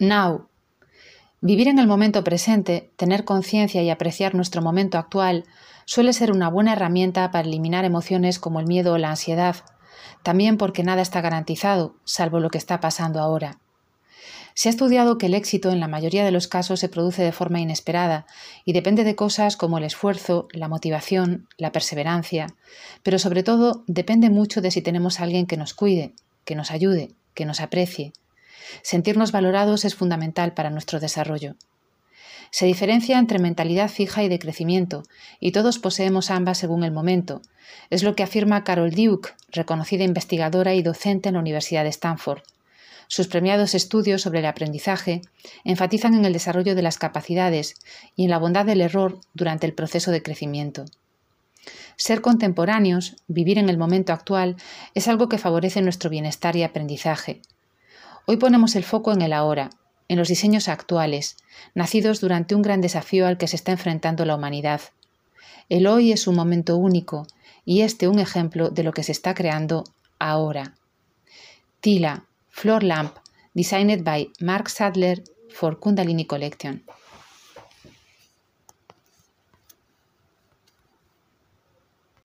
Now. Vivir en el momento presente, tener conciencia y apreciar nuestro momento actual suele ser una buena herramienta para eliminar emociones como el miedo o la ansiedad, también porque nada está garantizado, salvo lo que está pasando ahora. Se ha estudiado que el éxito en la mayoría de los casos se produce de forma inesperada y depende de cosas como el esfuerzo, la motivación, la perseverancia, pero sobre todo depende mucho de si tenemos a alguien que nos cuide, que nos ayude, que nos aprecie, Sentirnos valorados es fundamental para nuestro desarrollo. Se diferencia entre mentalidad fija y de crecimiento, y todos poseemos ambas según el momento. Es lo que afirma Carol Duke, reconocida investigadora y docente en la Universidad de Stanford. Sus premiados estudios sobre el aprendizaje enfatizan en el desarrollo de las capacidades y en la bondad del error durante el proceso de crecimiento. Ser contemporáneos, vivir en el momento actual, es algo que favorece nuestro bienestar y aprendizaje. Hoy ponemos el foco en el ahora, en los diseños actuales, nacidos durante un gran desafío al que se está enfrentando la humanidad. El hoy es un momento único y este un ejemplo de lo que se está creando ahora. Tila, Floor Lamp, designed by Mark Sadler for Kundalini Collection.